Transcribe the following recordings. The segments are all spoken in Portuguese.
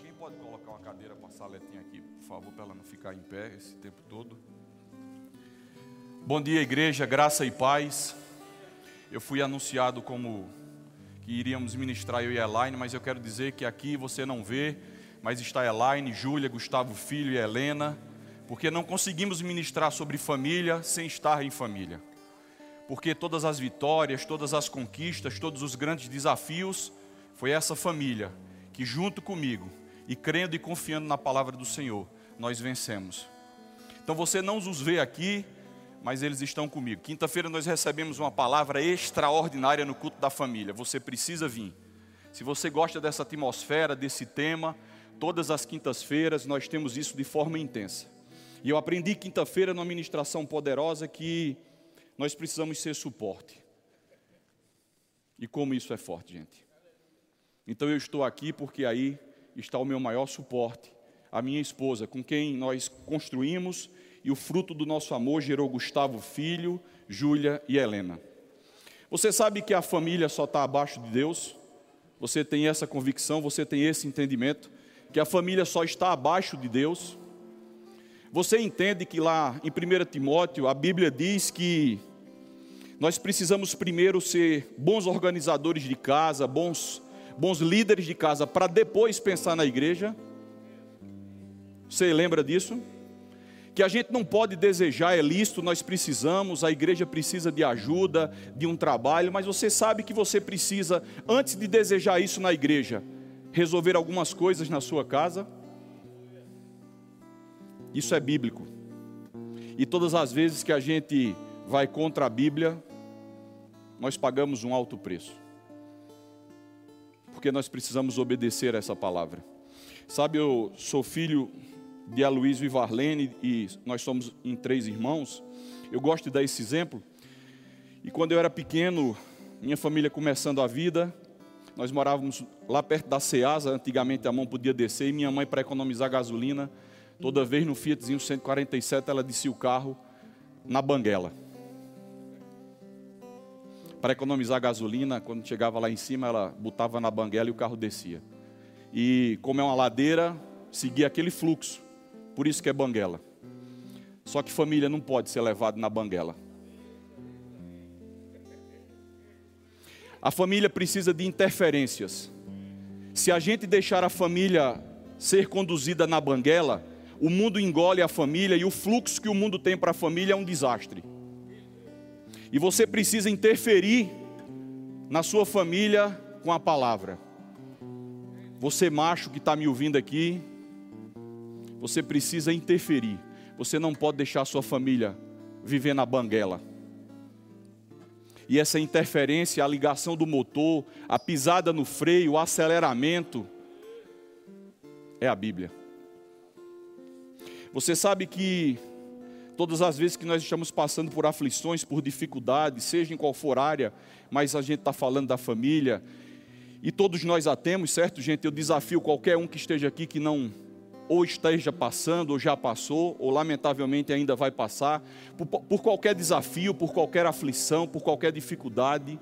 Alguém pode colocar uma cadeira para a Saletinha aqui, por favor, para ela não ficar em pé esse tempo todo. Bom dia, igreja, graça e paz. Eu fui anunciado como que iríamos ministrar eu e a Elaine, mas eu quero dizer que aqui você não vê, mas está Elaine, Júlia, Gustavo Filho e Helena, porque não conseguimos ministrar sobre família sem estar em família. Porque todas as vitórias, todas as conquistas, todos os grandes desafios, foi essa família que junto comigo e crendo e confiando na palavra do Senhor, nós vencemos. Então você não os vê aqui, mas eles estão comigo. Quinta-feira nós recebemos uma palavra extraordinária no culto da família. Você precisa vir. Se você gosta dessa atmosfera, desse tema, todas as quintas-feiras nós temos isso de forma intensa. E eu aprendi quinta-feira numa ministração poderosa que nós precisamos ser suporte. E como isso é forte, gente. Então eu estou aqui porque aí está o meu maior suporte, a minha esposa, com quem nós construímos e o fruto do nosso amor gerou Gustavo Filho, Júlia e Helena. Você sabe que a família só está abaixo de Deus? Você tem essa convicção, você tem esse entendimento, que a família só está abaixo de Deus? Você entende que lá em 1 Timóteo a Bíblia diz que nós precisamos primeiro ser bons organizadores de casa, bons bons líderes de casa para depois pensar na igreja. Você lembra disso? Que a gente não pode desejar, é lícito, nós precisamos, a igreja precisa de ajuda, de um trabalho, mas você sabe que você precisa, antes de desejar isso na igreja, resolver algumas coisas na sua casa. Isso é bíblico. E todas as vezes que a gente vai contra a Bíblia, nós pagamos um alto preço porque nós precisamos obedecer a essa palavra. Sabe, eu sou filho de Aloysio e Varlene e nós somos em três irmãos. Eu gosto de dar esse exemplo. E quando eu era pequeno, minha família começando a vida, nós morávamos lá perto da Ceasa, antigamente a mão podia descer, e minha mãe, para economizar gasolina, toda vez no Fiatzinho 147, ela descia o carro na banguela para economizar gasolina, quando chegava lá em cima, ela botava na banguela e o carro descia. E como é uma ladeira, seguia aquele fluxo. Por isso que é banguela. Só que família não pode ser levada na banguela. A família precisa de interferências. Se a gente deixar a família ser conduzida na banguela, o mundo engole a família e o fluxo que o mundo tem para a família é um desastre. E você precisa interferir na sua família com a palavra. Você, macho que está me ouvindo aqui, você precisa interferir. Você não pode deixar a sua família viver na banguela. E essa interferência, a ligação do motor, a pisada no freio, o aceleramento, é a Bíblia. Você sabe que Todas as vezes que nós estamos passando por aflições, por dificuldades, seja em qual for área, mas a gente está falando da família, e todos nós a temos, certo, gente? Eu desafio qualquer um que esteja aqui que não ou esteja passando, ou já passou, ou lamentavelmente ainda vai passar, por, por qualquer desafio, por qualquer aflição, por qualquer dificuldade.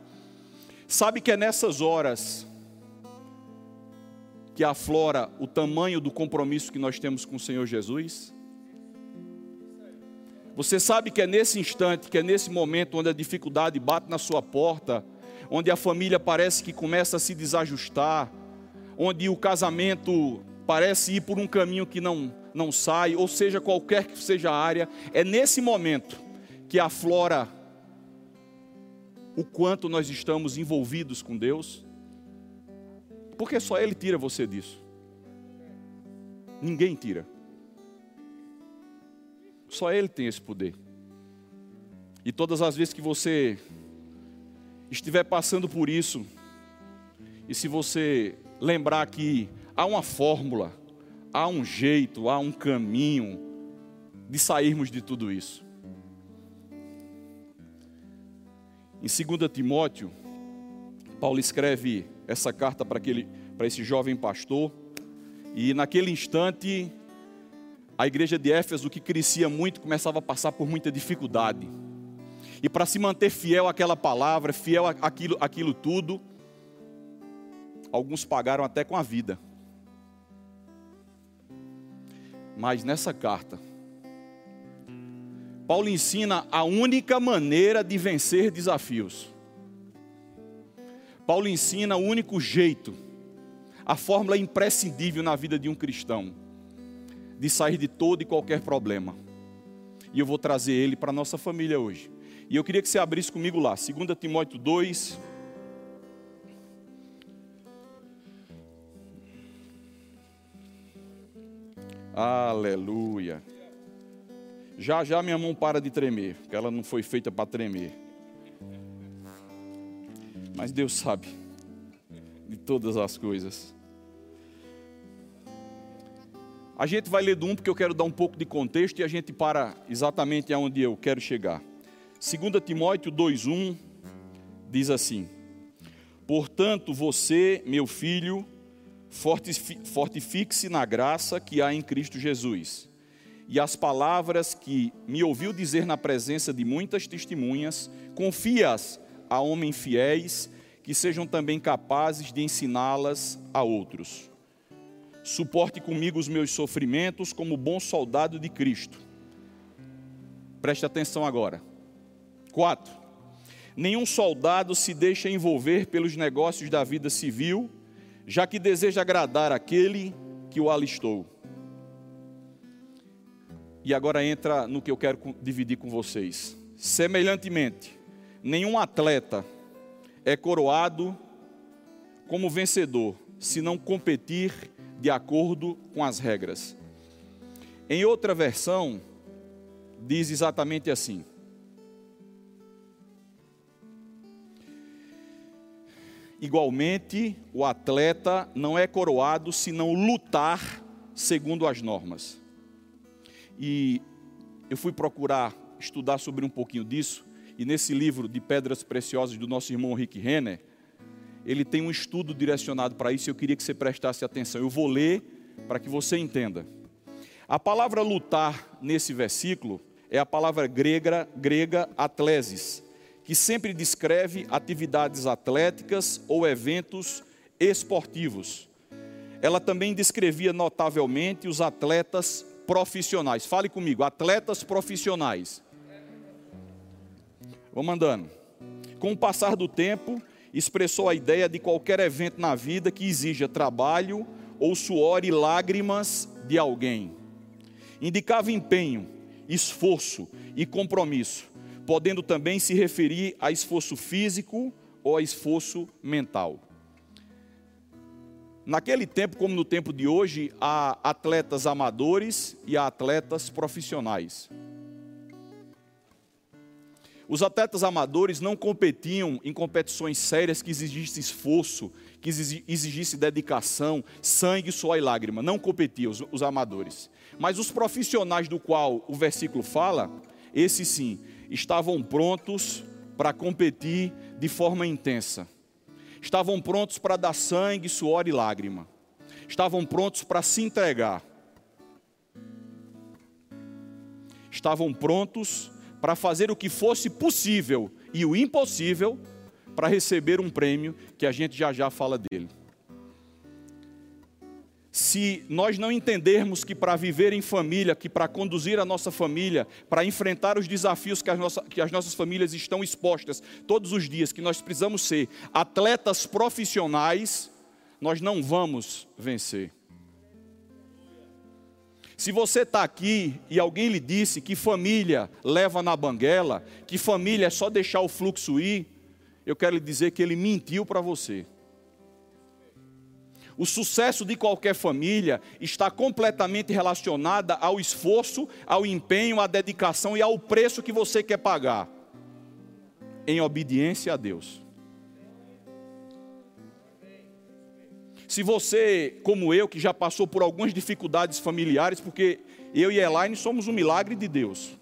Sabe que é nessas horas que aflora o tamanho do compromisso que nós temos com o Senhor Jesus? Você sabe que é nesse instante, que é nesse momento onde a dificuldade bate na sua porta, onde a família parece que começa a se desajustar, onde o casamento parece ir por um caminho que não, não sai, ou seja, qualquer que seja a área, é nesse momento que aflora o quanto nós estamos envolvidos com Deus, porque só Ele tira você disso, ninguém tira. Só Ele tem esse poder. E todas as vezes que você estiver passando por isso, e se você lembrar que há uma fórmula, há um jeito, há um caminho de sairmos de tudo isso. Em 2 Timóteo, Paulo escreve essa carta para, aquele, para esse jovem pastor, e naquele instante a igreja de Éfeso, que crescia muito, começava a passar por muita dificuldade. E para se manter fiel àquela palavra, fiel àquilo, àquilo tudo, alguns pagaram até com a vida. Mas nessa carta, Paulo ensina a única maneira de vencer desafios. Paulo ensina o único jeito, a fórmula imprescindível na vida de um cristão, de sair de todo e qualquer problema. E eu vou trazer ele para a nossa família hoje. E eu queria que você abrisse comigo lá, 2 Timóteo 2. Aleluia. Já já minha mão para de tremer, porque ela não foi feita para tremer. Mas Deus sabe de todas as coisas. A gente vai ler do 1 porque eu quero dar um pouco de contexto e a gente para exatamente aonde eu quero chegar. 2 Timóteo 2,1 diz assim: Portanto, você, meu filho, fortifique-se na graça que há em Cristo Jesus. E as palavras que me ouviu dizer na presença de muitas testemunhas, confia-as a homens fiéis que sejam também capazes de ensiná-las a outros. Suporte comigo os meus sofrimentos como bom soldado de Cristo. Preste atenção agora. 4. Nenhum soldado se deixa envolver pelos negócios da vida civil, já que deseja agradar aquele que o alistou. E agora entra no que eu quero dividir com vocês. Semelhantemente, nenhum atleta é coroado como vencedor se não competir de acordo com as regras. Em outra versão, diz exatamente assim: Igualmente, o atleta não é coroado se não lutar segundo as normas. E eu fui procurar estudar sobre um pouquinho disso, e nesse livro de Pedras Preciosas do nosso irmão Rick Renner, ele tem um estudo direcionado para isso eu queria que você prestasse atenção. Eu vou ler para que você entenda. A palavra lutar nesse versículo é a palavra grega, grega atlesis, que sempre descreve atividades atléticas ou eventos esportivos. Ela também descrevia notavelmente os atletas profissionais. Fale comigo, atletas profissionais. Vamos andando. Com o passar do tempo, expressou a ideia de qualquer evento na vida que exija trabalho ou suor e lágrimas de alguém. Indicava empenho, esforço e compromisso podendo também se referir a esforço físico ou a esforço mental. Naquele tempo, como no tempo de hoje, há atletas amadores e há atletas profissionais. Os atletas amadores não competiam em competições sérias que exigissem esforço, que exigissem dedicação, sangue, suor e lágrima. Não competiam os, os amadores. Mas os profissionais do qual o versículo fala, esses sim, estavam prontos para competir de forma intensa. Estavam prontos para dar sangue, suor e lágrima. Estavam prontos para se entregar. Estavam prontos para fazer o que fosse possível e o impossível para receber um prêmio que a gente já já fala dele se nós não entendermos que para viver em família, que para conduzir a nossa família, para enfrentar os desafios que as, nossas, que as nossas famílias estão expostas todos os dias, que nós precisamos ser atletas profissionais, nós não vamos vencer. Se você está aqui e alguém lhe disse que família leva na banguela, que família é só deixar o fluxo ir, eu quero lhe dizer que ele mentiu para você. O sucesso de qualquer família está completamente relacionada ao esforço, ao empenho, à dedicação e ao preço que você quer pagar em obediência a Deus. Se você, como eu, que já passou por algumas dificuldades familiares, porque eu e Elaine somos um milagre de Deus.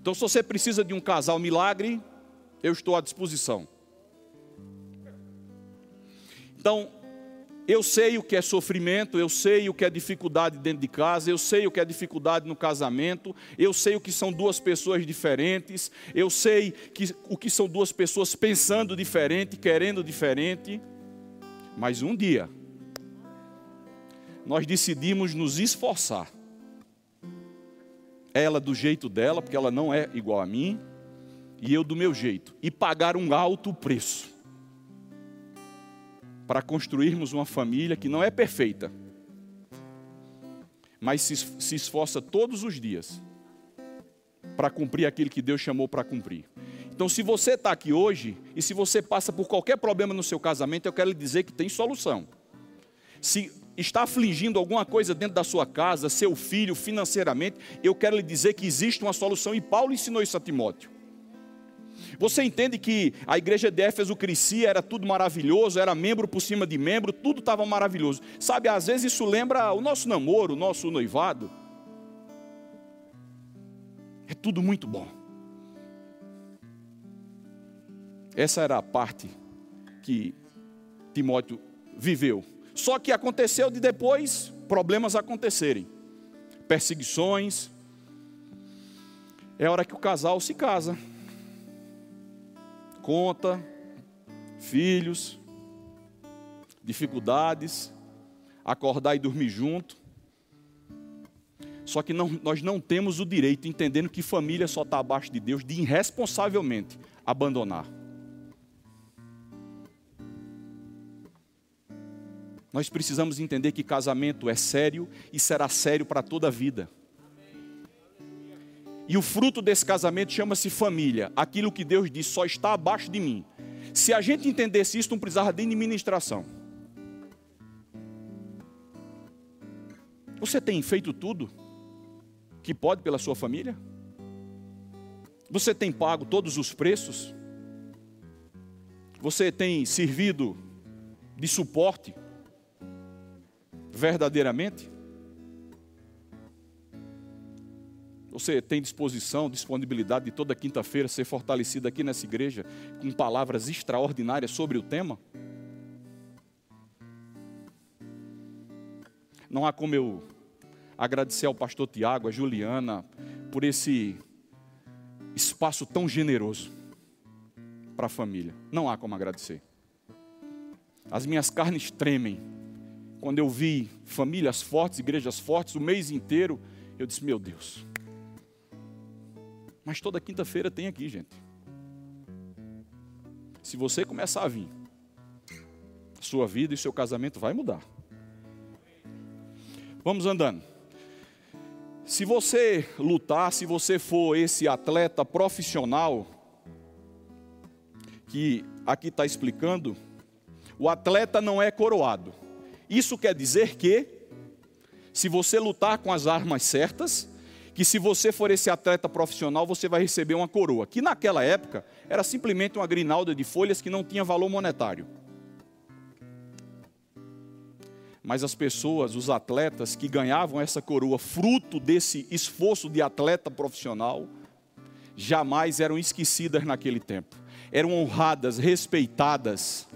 Então, se você precisa de um casal milagre, eu estou à disposição. Então, eu sei o que é sofrimento, eu sei o que é dificuldade dentro de casa, eu sei o que é dificuldade no casamento, eu sei o que são duas pessoas diferentes, eu sei que, o que são duas pessoas pensando diferente, querendo diferente. Mas um dia, nós decidimos nos esforçar. Ela do jeito dela, porque ela não é igual a mim, e eu do meu jeito, e pagar um alto preço para construirmos uma família que não é perfeita, mas se, esforça todos os dias para cumprir aquilo que Deus chamou para cumprir. Então, se você está aqui hoje e se você passa por qualquer problema no seu casamento, eu quero lhe dizer que tem solução. Se está afligindo alguma coisa dentro da sua casa, seu filho, financeiramente, eu quero lhe dizer que existe uma solução e Paulo ensinou isso a Timóteo. Você entende que a igreja de Éfeso crescia, era tudo maravilhoso, era membro por cima de membro, tudo estava maravilhoso. Sabe, às vezes isso lembra o nosso namoro, o nosso noivado. É tudo muito bom. Essa era a parte que Timóteo viveu. Só que aconteceu de depois problemas acontecerem, perseguições. É hora que o casal se casa conta, filhos, dificuldades, acordar e dormir junto. Só que não, nós não temos o direito, entendendo que família só está abaixo de Deus, de irresponsavelmente abandonar. Nós precisamos entender que casamento é sério e será sério para toda a vida. E o fruto desse casamento chama-se família. Aquilo que Deus diz só está abaixo de mim. Se a gente entendesse isso, não precisava de administração. Você tem feito tudo que pode pela sua família? Você tem pago todos os preços? Você tem servido de suporte verdadeiramente? Você tem disposição, disponibilidade de toda quinta-feira ser fortalecido aqui nessa igreja com palavras extraordinárias sobre o tema? Não há como eu agradecer ao pastor Tiago, a Juliana, por esse espaço tão generoso para a família. Não há como agradecer. As minhas carnes tremem quando eu vi famílias fortes, igrejas fortes, o mês inteiro. Eu disse: Meu Deus, mas toda quinta-feira tem aqui, gente. Se você começar a vir, sua vida e seu casamento vai mudar. Vamos andando. Se você lutar, se você for esse atleta profissional, que aqui está explicando, o atleta não é coroado. Isso quer dizer que, se você lutar com as armas certas, que se você for esse atleta profissional, você vai receber uma coroa, que naquela época era simplesmente uma grinalda de folhas que não tinha valor monetário. Mas as pessoas, os atletas que ganhavam essa coroa, fruto desse esforço de atleta profissional, jamais eram esquecidas naquele tempo. Eram honradas, respeitadas,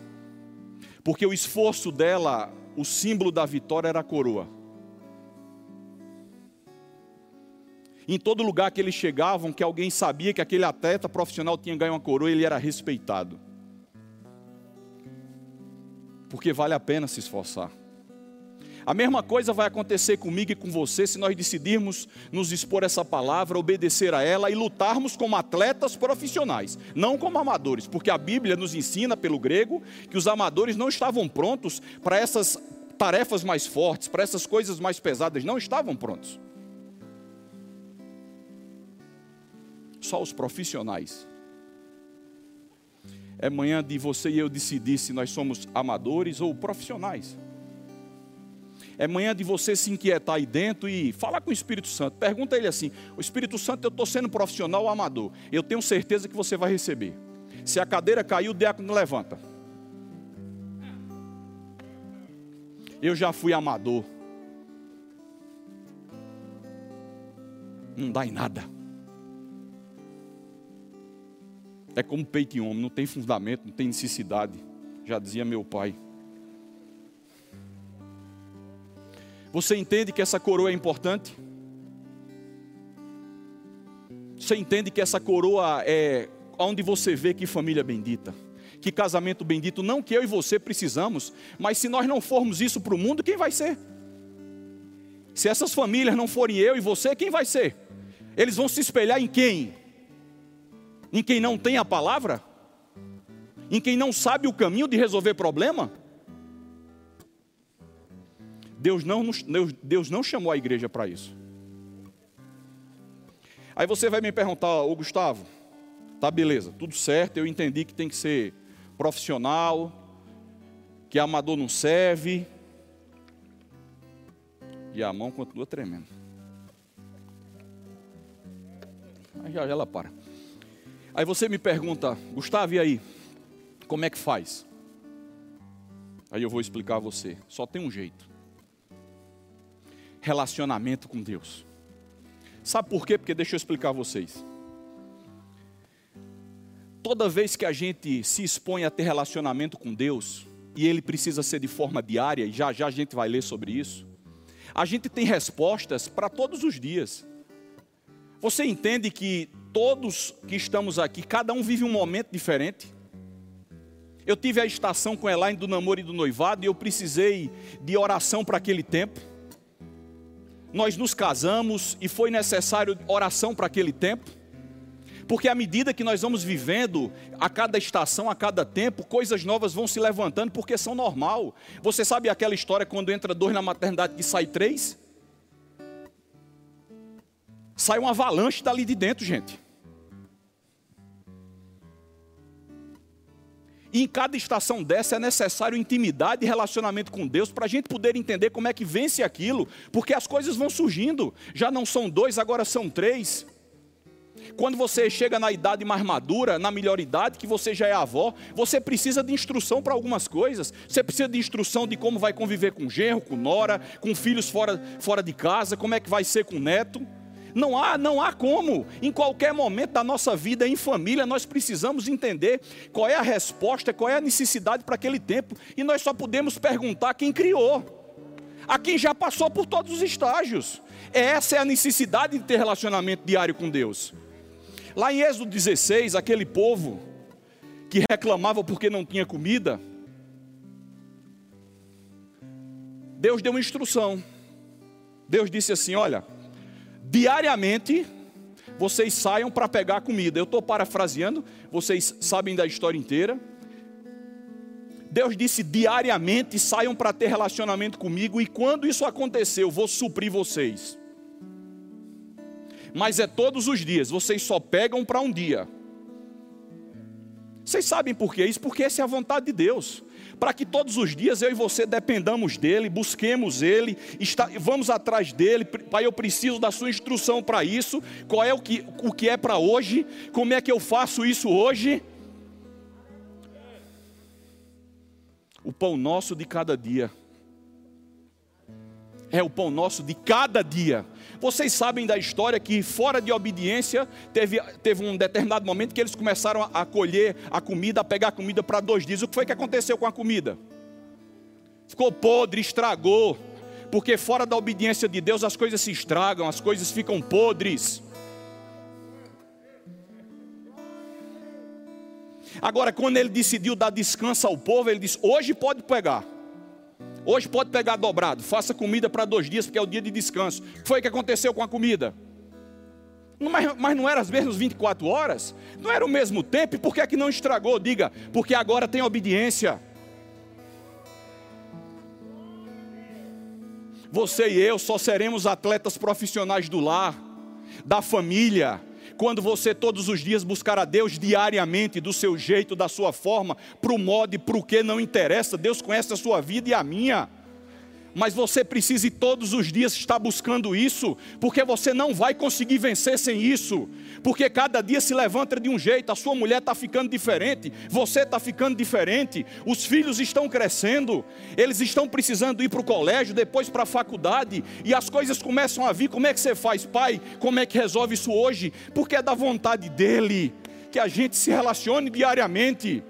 porque o esforço dela, o símbolo da vitória era a coroa. Em todo lugar que eles chegavam, que alguém sabia que aquele atleta profissional tinha ganho uma coroa, ele era respeitado. Porque vale a pena se esforçar. A mesma coisa vai acontecer comigo e com você se nós decidirmos nos expor essa palavra, obedecer a ela e lutarmos como atletas profissionais, não como amadores, porque a Bíblia nos ensina pelo grego que os amadores não estavam prontos para essas tarefas mais fortes, para essas coisas mais pesadas, não estavam prontos. Só os profissionais. É manhã de você e eu decidir se nós somos amadores ou profissionais. É manhã de você se inquietar aí dentro e falar com o Espírito Santo. Pergunta ele assim: O Espírito Santo, eu estou sendo profissional ou amador? Eu tenho certeza que você vai receber. Se a cadeira caiu, o diácono levanta. Eu já fui amador. Não dá em nada. É como peito em homem, não tem fundamento, não tem necessidade. Já dizia meu pai. Você entende que essa coroa é importante? Você entende que essa coroa é onde você vê que família bendita, que casamento bendito, não que eu e você precisamos, mas se nós não formos isso para o mundo, quem vai ser? Se essas famílias não forem eu e você, quem vai ser? Eles vão se espelhar em quem? Em quem não tem a palavra? Em quem não sabe o caminho de resolver problema? Deus não, Deus, Deus não chamou a igreja para isso. Aí você vai me perguntar, ô Gustavo, tá beleza, tudo certo, eu entendi que tem que ser profissional, que amador não serve. E a mão continua tremendo. Aí já, já ela para. Aí você me pergunta, Gustavo, e aí? Como é que faz? Aí eu vou explicar a você. Só tem um jeito. Relacionamento com Deus. Sabe por quê? Porque deixa eu explicar a vocês. Toda vez que a gente se expõe a ter relacionamento com Deus, e ele precisa ser de forma diária, e já já a gente vai ler sobre isso, a gente tem respostas para todos os dias. Você entende que todos que estamos aqui, cada um vive um momento diferente? Eu tive a estação com Elaine do namoro e do noivado e eu precisei de oração para aquele tempo. Nós nos casamos e foi necessário oração para aquele tempo. Porque à medida que nós vamos vivendo, a cada estação, a cada tempo, coisas novas vão se levantando, porque são normal. Você sabe aquela história quando entra dois na maternidade que sai três? Sai uma avalanche dali de dentro, gente. E em cada estação dessa é necessário intimidade e relacionamento com Deus para a gente poder entender como é que vence aquilo, porque as coisas vão surgindo. Já não são dois, agora são três. Quando você chega na idade mais madura, na melhor idade, que você já é avó, você precisa de instrução para algumas coisas. Você precisa de instrução de como vai conviver com genro, com nora, com filhos fora, fora de casa, como é que vai ser com neto. Não há, não há como. Em qualquer momento da nossa vida em família, nós precisamos entender qual é a resposta, qual é a necessidade para aquele tempo, e nós só podemos perguntar quem criou. A quem já passou por todos os estágios. Essa é a necessidade de ter relacionamento diário com Deus. Lá em Êxodo 16, aquele povo que reclamava porque não tinha comida, Deus deu uma instrução. Deus disse assim: Olha, diariamente vocês saiam para pegar comida. Eu estou parafraseando, vocês sabem da história inteira. Deus disse diariamente saiam para ter relacionamento comigo, e quando isso acontecer, eu vou suprir vocês mas é todos os dias, vocês só pegam para um dia. Vocês sabem por quê? Isso porque essa é a vontade de Deus. Para que todos os dias eu e você dependamos dEle, busquemos Ele, está, vamos atrás dEle. Pai, eu preciso da Sua instrução para isso. Qual é o que, o que é para hoje? Como é que eu faço isso hoje? O pão nosso de cada dia. É o pão nosso de cada dia. Vocês sabem da história que, fora de obediência, teve, teve um determinado momento que eles começaram a, colher a comida, a pegar a comida para dois dias. O que foi que aconteceu com a comida? Ficou podre, estragou. Porque fora da obediência de Deus as coisas se estragam, as coisas ficam podres. Agora, quando ele decidiu dar descanso ao povo, ele disse: Hoje pode pegar. Hoje pode pegar dobrado, faça comida para dois dias, porque é o dia de descanso. O que foi que aconteceu com a comida? Mas, mas não era as mesmas 24 horas? Não era o mesmo tempo? E por que é que não estragou? Diga, porque agora tem obediência. Você e eu só seremos atletas profissionais do lar, da família, quando você todos os dias buscar a Deus diariamente, do seu jeito, da sua forma, para o modo e para o que não interessa, Deus conhece a sua vida e a minha mas você precisa todos os dias estar buscando isso, porque você não vai conseguir vencer sem isso, porque cada dia se levanta de um jeito, a sua mulher está ficando diferente, você está ficando diferente, os filhos estão crescendo, eles estão precisando ir para o colégio, depois para a faculdade, e as coisas começam a vir. Como é que você faz, pai? Como é que resolve isso hoje? Porque é da vontade dele que a gente se relacione diariamente.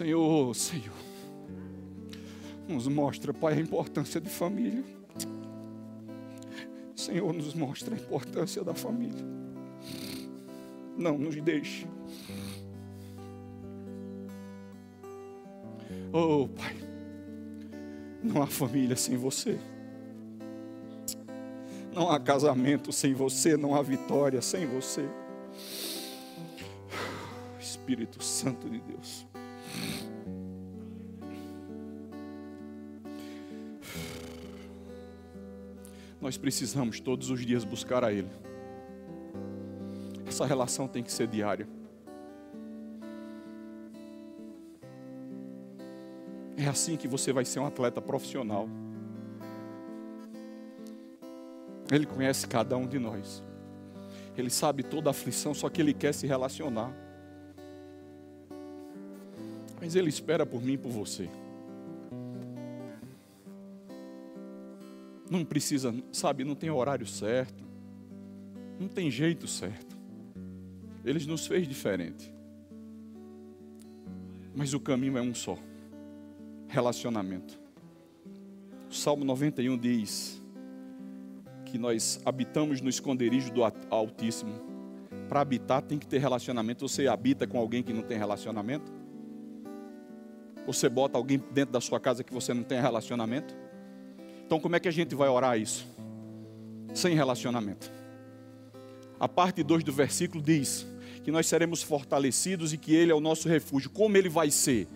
Senhor, Senhor, nos mostra, Pai, a importância de família. Senhor, nos mostra a importância da família. Não nos deixe. Oh, Pai, não há família sem você. Não há casamento sem você, não há vitória sem você. Espírito Santo de Deus. Nós precisamos todos os dias buscar a Ele. Essa relação tem que ser diária. É assim que você vai ser um atleta profissional. Ele conhece cada um de nós. Ele sabe toda a aflição, só que ele quer se relacionar. Mas ele espera por mim e por você. Não precisa, sabe, não tem horário certo. Não tem jeito certo. Ele nos fez diferente. Mas o caminho é um só: relacionamento. O Salmo 91 diz que nós habitamos no esconderijo do Altíssimo. Para habitar tem que ter relacionamento. Você habita com alguém que não tem relacionamento? Você bota alguém dentro da sua casa que você não tem relacionamento? Então, como é que a gente vai orar isso? Sem relacionamento. A parte 2 do versículo diz que nós seremos fortalecidos e que Ele é o nosso refúgio. Como Ele vai ser?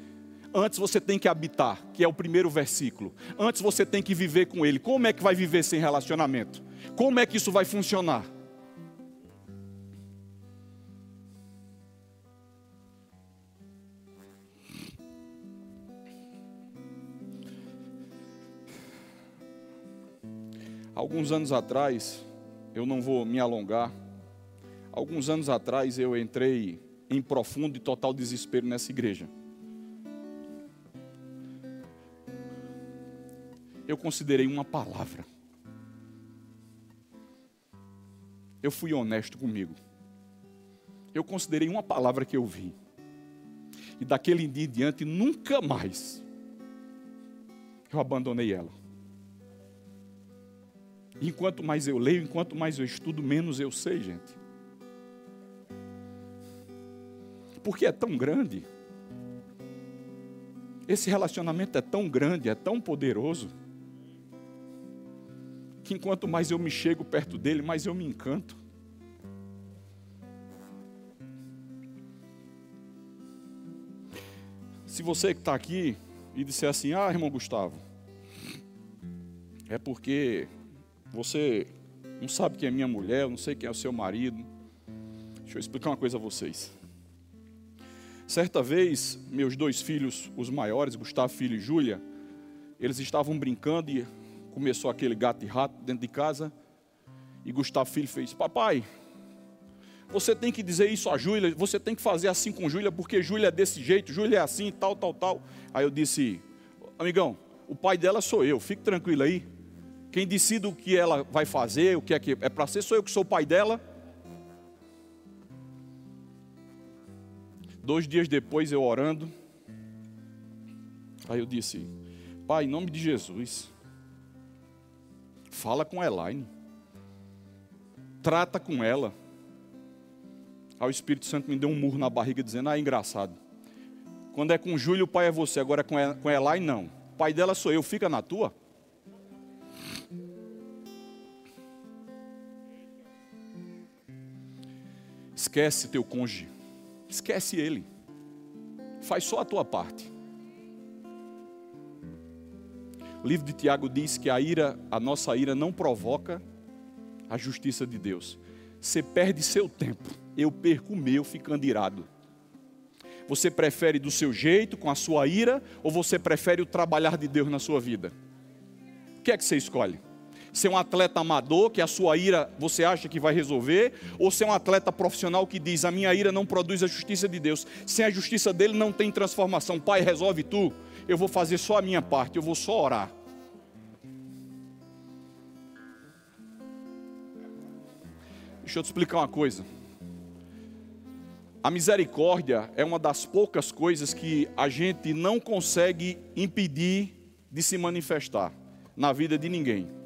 Antes você tem que habitar, que é o primeiro versículo. Antes você tem que viver com Ele. Como é que vai viver sem relacionamento? Como é que isso vai funcionar? Alguns anos atrás, eu não vou me alongar, alguns anos atrás eu entrei em profundo e total desespero nessa igreja. Eu considerei uma palavra. Eu fui honesto comigo. Eu considerei uma palavra que eu vi. E daquele dia em diante, nunca mais eu abandonei ela. Enquanto mais eu leio, enquanto mais eu estudo, menos eu sei, gente. Porque é tão grande. Esse relacionamento é tão grande, é tão poderoso, que enquanto mais eu me chego perto dele, mais eu me encanto. Se você que está aqui e disser assim, ah, irmão Gustavo, é porque você não sabe quem é minha mulher, eu não sei quem é o seu marido. Deixa eu explicar uma coisa a vocês. Certa vez, meus dois filhos, os maiores, Gustavo Filho e Júlia, eles estavam brincando e começou aquele gato e rato dentro de casa. E Gustavo Filho fez: Papai, você tem que dizer isso a Júlia, você tem que fazer assim com Júlia, porque Júlia é desse jeito, Júlia é assim, tal, tal, tal. Aí eu disse: Amigão, o pai dela sou eu, fique tranquilo aí. Quem decide o que ela vai fazer, o que é que é para ser, sou eu que sou o pai dela. Dois dias depois eu orando, aí eu disse: Pai, em nome de Jesus, fala com Elaine, trata com ela. Aí o Espírito Santo me deu um murro na barriga dizendo: Ah, é engraçado. Quando é com Júlio, o pai é você, agora é com Elaine, não. O pai dela sou eu, fica na tua. Esquece teu cônjuge. Esquece ele. Faz só a tua parte. O livro de Tiago diz que a ira, a nossa ira não provoca a justiça de Deus. Você perde seu tempo, eu perco o meu ficando irado. Você prefere do seu jeito, com a sua ira, ou você prefere o trabalhar de Deus na sua vida? O que é que você escolhe? Ser um atleta amador, que a sua ira você acha que vai resolver, ou ser um atleta profissional que diz: a minha ira não produz a justiça de Deus, sem a justiça dele não tem transformação. Pai, resolve tu, eu vou fazer só a minha parte, eu vou só orar. Deixa eu te explicar uma coisa. A misericórdia é uma das poucas coisas que a gente não consegue impedir de se manifestar na vida de ninguém.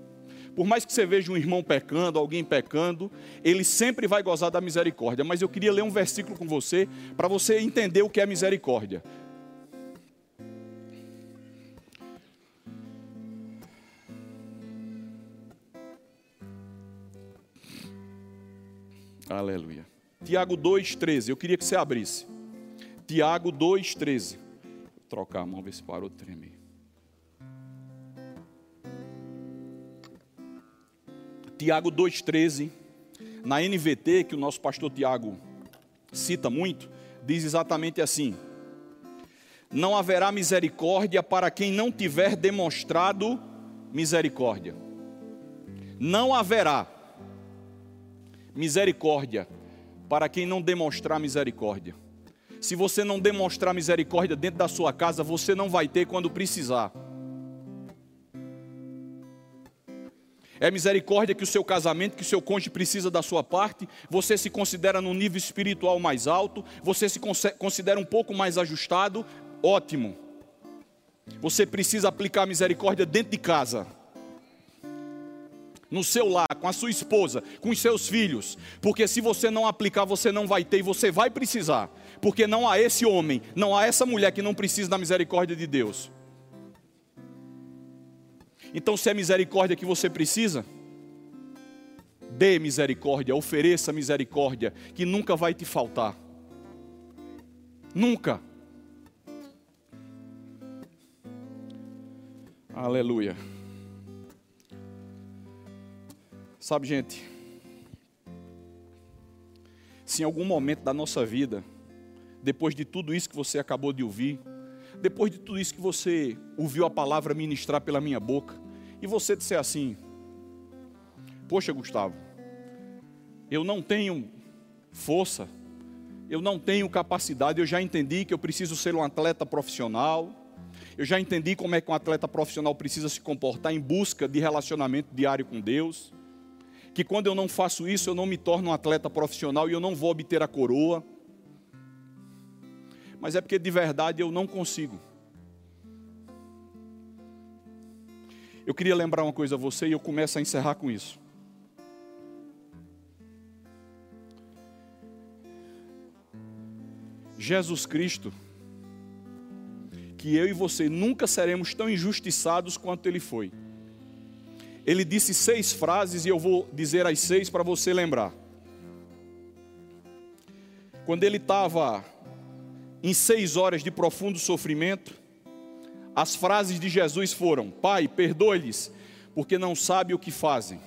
Por mais que você veja um irmão pecando, alguém pecando, ele sempre vai gozar da misericórdia. Mas eu queria ler um versículo com você para você entender o que é misericórdia. Aleluia. Tiago 2,13. Eu queria que você abrisse. Tiago 2,13. Vou trocar a mão, ver se parou de tremer. Tiago 2,13. Na NVT, que o nosso pastor Tiago cita muito, diz exatamente assim: Não haverá misericórdia para quem não tiver demonstrado misericórdia. Não haverá misericórdia para quem não demonstrar misericórdia. Se você não demonstrar misericórdia dentro da sua casa, você não vai ter quando precisar. É misericórdia que o seu casamento, que o seu cônjuge precisa da sua parte, você se considera num nível espiritual mais alto, você se considera um pouco mais ajustado, ótimo. Você precisa aplicar misericórdia dentro de casa. No seu lar, com a sua esposa, com os seus filhos, porque se você não aplicar, você não vai ter e você vai precisar, porque não há esse homem, não há essa mulher que não precisa da misericórdia de Deus. Então, se é misericórdia que você precisa, dê misericórdia, ofereça misericórdia, que nunca vai te faltar. Nunca. Aleluia. Sabe, gente, se em algum momento da nossa vida, depois de tudo isso que você acabou de ouvir, depois de tudo isso que você ouviu a palavra ministrar pela minha boca, e você disser assim: Poxa, Gustavo, eu não tenho força, eu não tenho capacidade, eu já entendi que eu preciso ser um atleta profissional, eu já entendi como é que um atleta profissional precisa se comportar em busca de relacionamento diário com Deus que quando eu não faço isso, eu não me torno um atleta profissional e eu não vou obter a coroa. Mas é porque de verdade eu não consigo. Eu queria lembrar uma coisa a você e eu começo a encerrar com isso. Jesus Cristo, que eu e você nunca seremos tão injustiçados quanto ele foi ele disse seis frases e eu vou dizer as seis para você lembrar. Quando ele estava em seis horas de profundo sofrimento, as frases de Jesus foram: Pai, perdoe-lhes, porque não sabem o que fazem.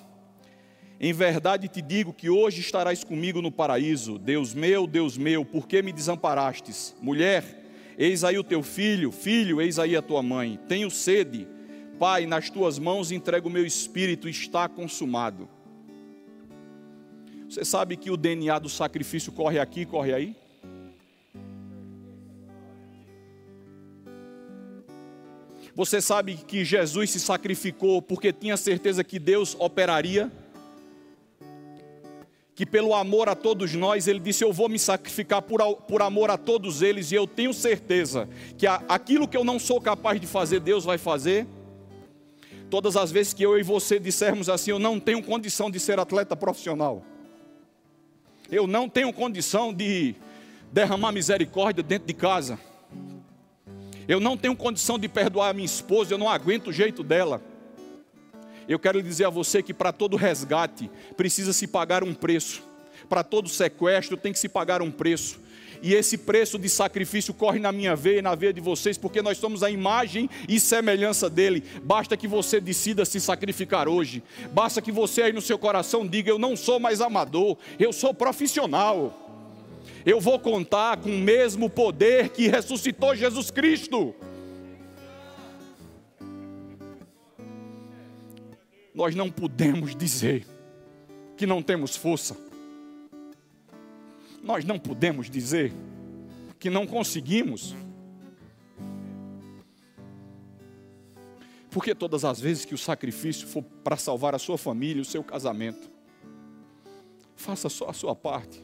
Em verdade te digo que hoje estarás comigo no paraíso. Deus meu, Deus meu, por que me desamparastes? Mulher, eis aí o teu filho, filho, eis aí a tua mãe. Tenho sede Pai, nas tuas mãos entrego o meu espírito, está consumado. Você sabe que o DNA do sacrifício corre aqui, corre aí? Você sabe que Jesus se sacrificou porque tinha certeza que Deus operaria? Que pelo amor a todos nós, Ele disse: Eu vou me sacrificar por, por amor a todos eles, e eu tenho certeza que aquilo que eu não sou capaz de fazer, Deus vai fazer. Todas as vezes que eu e você dissermos assim, eu não tenho condição de ser atleta profissional. Eu não tenho condição de derramar misericórdia dentro de casa. Eu não tenho condição de perdoar a minha esposa, eu não aguento o jeito dela. Eu quero dizer a você que para todo resgate precisa se pagar um preço. Para todo sequestro tem que se pagar um preço e esse preço de sacrifício corre na minha veia e na veia de vocês, porque nós somos a imagem e semelhança dele. Basta que você decida se sacrificar hoje, basta que você aí no seu coração diga: Eu não sou mais amador, eu sou profissional. Eu vou contar com o mesmo poder que ressuscitou Jesus Cristo. Nós não podemos dizer que não temos força nós não podemos dizer que não conseguimos. Porque todas as vezes que o sacrifício for para salvar a sua família, o seu casamento, faça só a sua parte.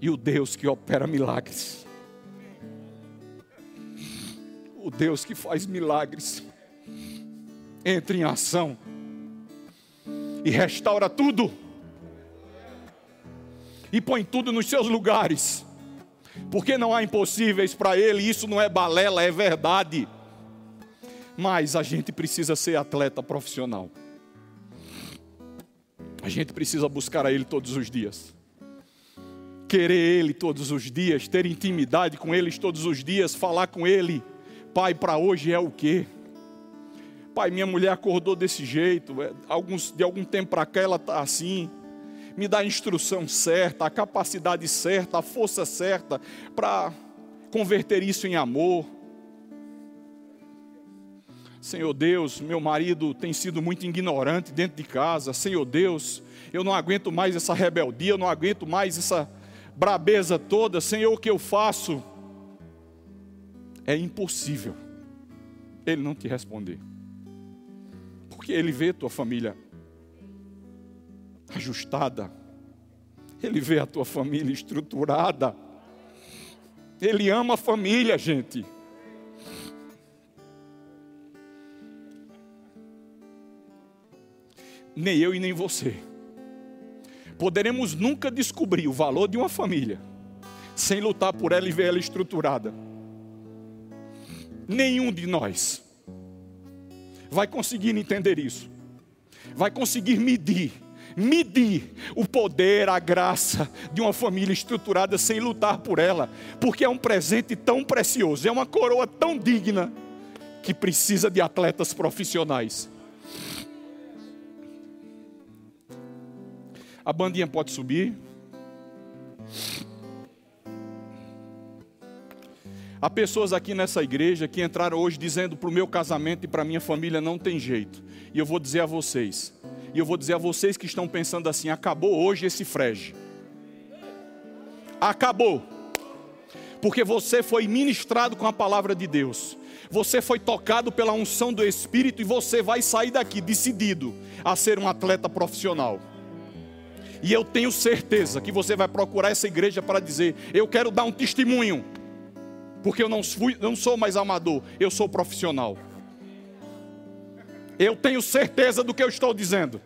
E o Deus que opera milagres, o Deus que faz milagres, entre em ação e restaura tudo e põe tudo nos seus lugares, porque não há impossíveis para Ele, isso não é balela, é verdade. Mas a gente precisa ser atleta profissional. A gente precisa buscar a Ele todos os dias. Querer Ele todos os dias, ter intimidade com Ele todos os dias, falar com Ele. Pai, para hoje é o quê? Pai, minha mulher acordou desse jeito, é, alguns, de algum tempo para cá ela está assim. Me dá a instrução certa, a capacidade certa, a força certa para converter isso em amor. Senhor Deus, meu marido tem sido muito ignorante dentro de casa. Senhor Deus, eu não aguento mais essa rebeldia, eu não aguento mais essa brabeza toda. Senhor, o que eu faço? É impossível ele não te responder. Porque ele vê tua família ajustada, ele vê a tua família estruturada, ele ama a família, gente. Nem eu e nem você poderemos nunca descobrir o valor de uma família sem lutar por ela e ver ela estruturada. Nenhum de nós vai conseguir entender isso, vai conseguir medir, medir o poder, a graça de uma família estruturada sem lutar por ela, porque é um presente tão precioso, é uma coroa tão digna que precisa de atletas profissionais. A bandinha pode subir. Há pessoas aqui nessa igreja que entraram hoje dizendo para o meu casamento e para minha família não tem jeito. E eu vou dizer a vocês, e eu vou dizer a vocês que estão pensando assim: acabou hoje esse frege. Acabou. Porque você foi ministrado com a palavra de Deus. Você foi tocado pela unção do Espírito e você vai sair daqui decidido a ser um atleta profissional. E eu tenho certeza que você vai procurar essa igreja para dizer: Eu quero dar um testemunho porque eu não, fui, não sou mais amador, eu sou profissional. Eu tenho certeza do que eu estou dizendo.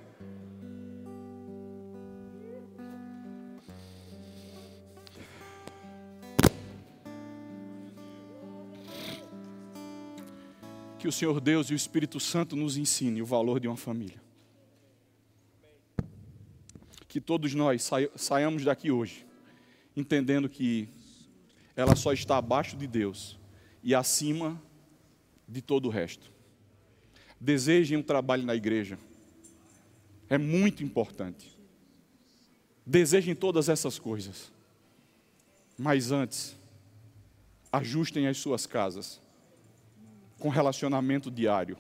Que o Senhor Deus e o Espírito Santo nos ensine o valor de uma família. Que todos nós saiamos daqui hoje entendendo que ela só está abaixo de Deus e acima de todo o resto. Desejem um trabalho na igreja. É muito importante. Desejem todas essas coisas. Mas antes, ajustem as suas casas com relacionamento diário,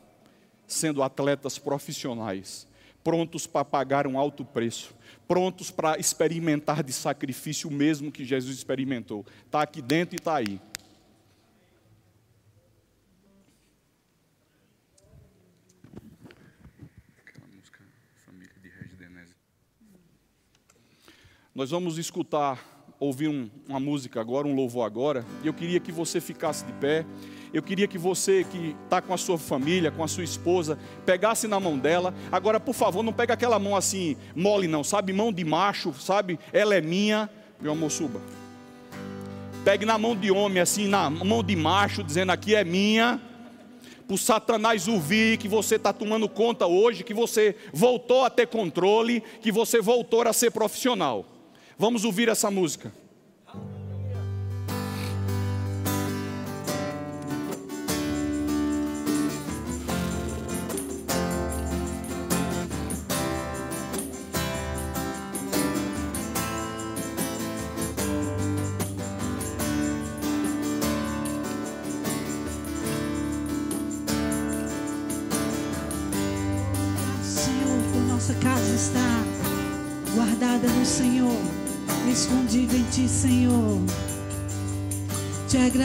sendo atletas profissionais, prontos para pagar um alto preço, prontos para experimentar de sacrifício o mesmo que Jesus experimentou. Está aqui dentro e está aí. Nós vamos escutar, ouvir um, uma música agora, um louvor agora, e eu queria que você ficasse de pé. Eu queria que você que está com a sua família, com a sua esposa, pegasse na mão dela. Agora, por favor, não pega aquela mão assim, mole não, sabe? Mão de macho, sabe? Ela é minha. Meu amor, suba. Pegue na mão de homem, assim, na mão de macho, dizendo aqui é minha. Para o Satanás ouvir que você está tomando conta hoje, que você voltou a ter controle, que você voltou a ser profissional. Vamos ouvir essa música.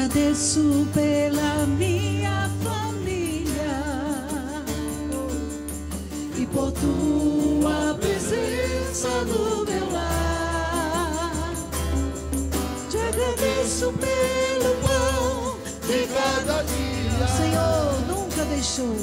Agradeço pela minha família e por tua presença no meu lar. Te agradeço pelo pão de cada dia. Senhor nunca deixou